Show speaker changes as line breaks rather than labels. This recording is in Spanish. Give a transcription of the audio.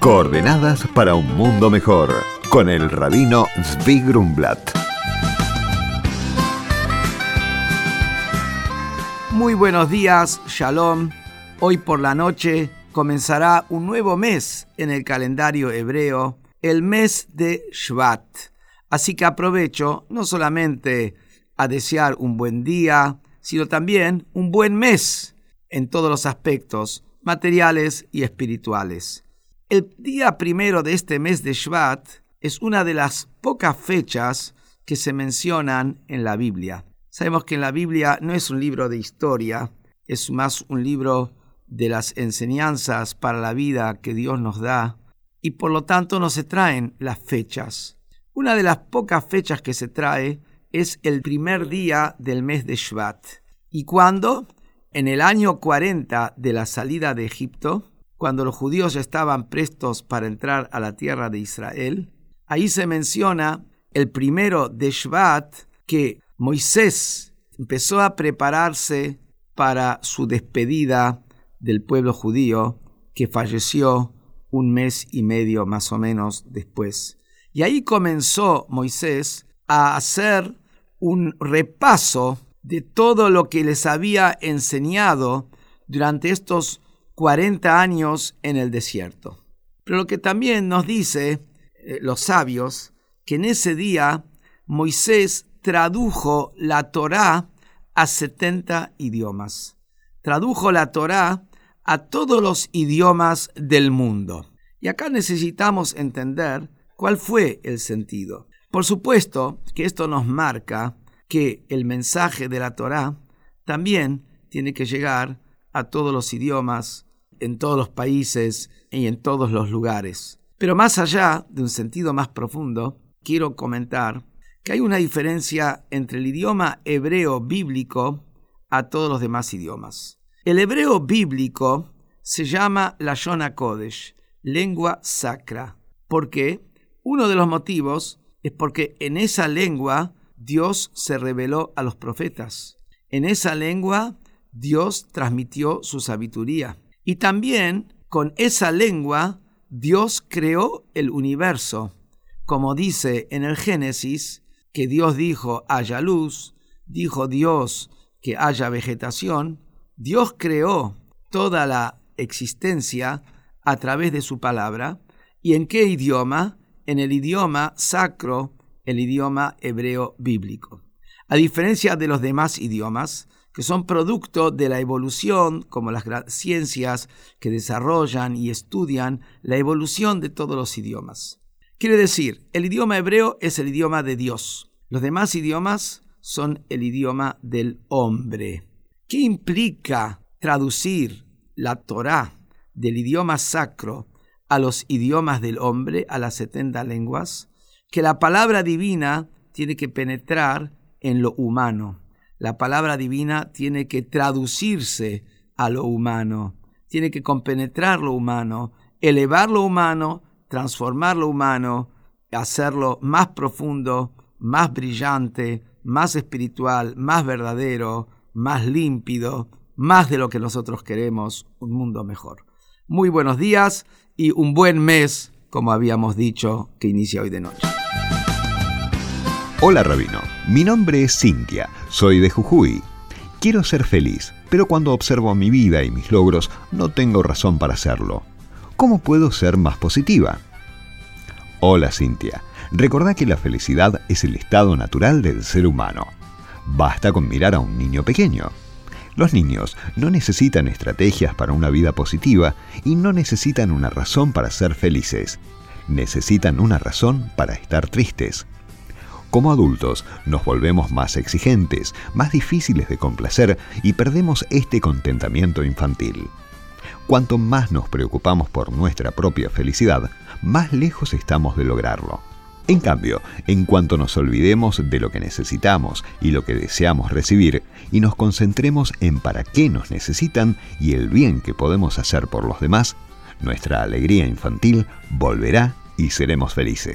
Coordenadas para un mundo mejor con el rabino Zvi Grumblat.
Muy buenos días, Shalom. Hoy por la noche comenzará un nuevo mes en el calendario hebreo, el mes de Shvat. Así que aprovecho no solamente a desear un buen día, sino también un buen mes en todos los aspectos materiales y espirituales. El día primero de este mes de Shvat es una de las pocas fechas que se mencionan en la Biblia. Sabemos que en la Biblia no es un libro de historia, es más un libro de las enseñanzas para la vida que Dios nos da y por lo tanto no se traen las fechas. Una de las pocas fechas que se trae es el primer día del mes de Shvat. ¿Y cuándo? En el año 40 de la salida de Egipto, cuando los judíos estaban prestos para entrar a la tierra de Israel, ahí se menciona el primero de Shvat que Moisés empezó a prepararse para su despedida del pueblo judío que falleció un mes y medio más o menos después. Y ahí comenzó Moisés a hacer un repaso de todo lo que les había enseñado durante estos 40 años en el desierto. Pero lo que también nos dice eh, los sabios, que en ese día Moisés tradujo la Torá a 70 idiomas. Tradujo la Torá a todos los idiomas del mundo. Y acá necesitamos entender cuál fue el sentido. Por supuesto que esto nos marca que el mensaje de la Torá también tiene que llegar a todos los idiomas, en todos los países y en todos los lugares. Pero más allá de un sentido más profundo, quiero comentar que hay una diferencia entre el idioma hebreo bíblico a todos los demás idiomas. El hebreo bíblico se llama la Shona Kodesh, lengua sacra. ¿Por qué? Uno de los motivos es porque en esa lengua Dios se reveló a los profetas. En esa lengua Dios transmitió su sabiduría. Y también con esa lengua Dios creó el universo. Como dice en el Génesis, que Dios dijo haya luz, dijo Dios que haya vegetación, Dios creó toda la existencia a través de su palabra. ¿Y en qué idioma? En el idioma sacro el idioma hebreo bíblico. A diferencia de los demás idiomas, que son producto de la evolución, como las ciencias que desarrollan y estudian la evolución de todos los idiomas. Quiere decir, el idioma hebreo es el idioma de Dios. Los demás idiomas son el idioma del hombre. ¿Qué implica traducir la Torá del idioma sacro a los idiomas del hombre, a las 70 lenguas? que la palabra divina tiene que penetrar en lo humano. La palabra divina tiene que traducirse a lo humano, tiene que compenetrar lo humano, elevar lo humano, transformar lo humano, hacerlo más profundo, más brillante, más espiritual, más verdadero, más límpido, más de lo que nosotros queremos, un mundo mejor. Muy buenos días y un buen mes, como habíamos dicho, que inicia hoy de noche.
Hola Rabino, mi nombre es Cintia, soy de Jujuy. Quiero ser feliz, pero cuando observo mi vida y mis logros no tengo razón para hacerlo. ¿Cómo puedo ser más positiva? Hola Cintia, recordá que la felicidad es el estado natural del ser humano. Basta con mirar a un niño pequeño. Los niños no necesitan estrategias para una vida positiva y no necesitan una razón para ser felices. Necesitan una razón para estar tristes. Como adultos nos volvemos más exigentes, más difíciles de complacer y perdemos este contentamiento infantil. Cuanto más nos preocupamos por nuestra propia felicidad, más lejos estamos de lograrlo. En cambio, en cuanto nos olvidemos de lo que necesitamos y lo que deseamos recibir y nos concentremos en para qué nos necesitan y el bien que podemos hacer por los demás, nuestra alegría infantil volverá y seremos felices.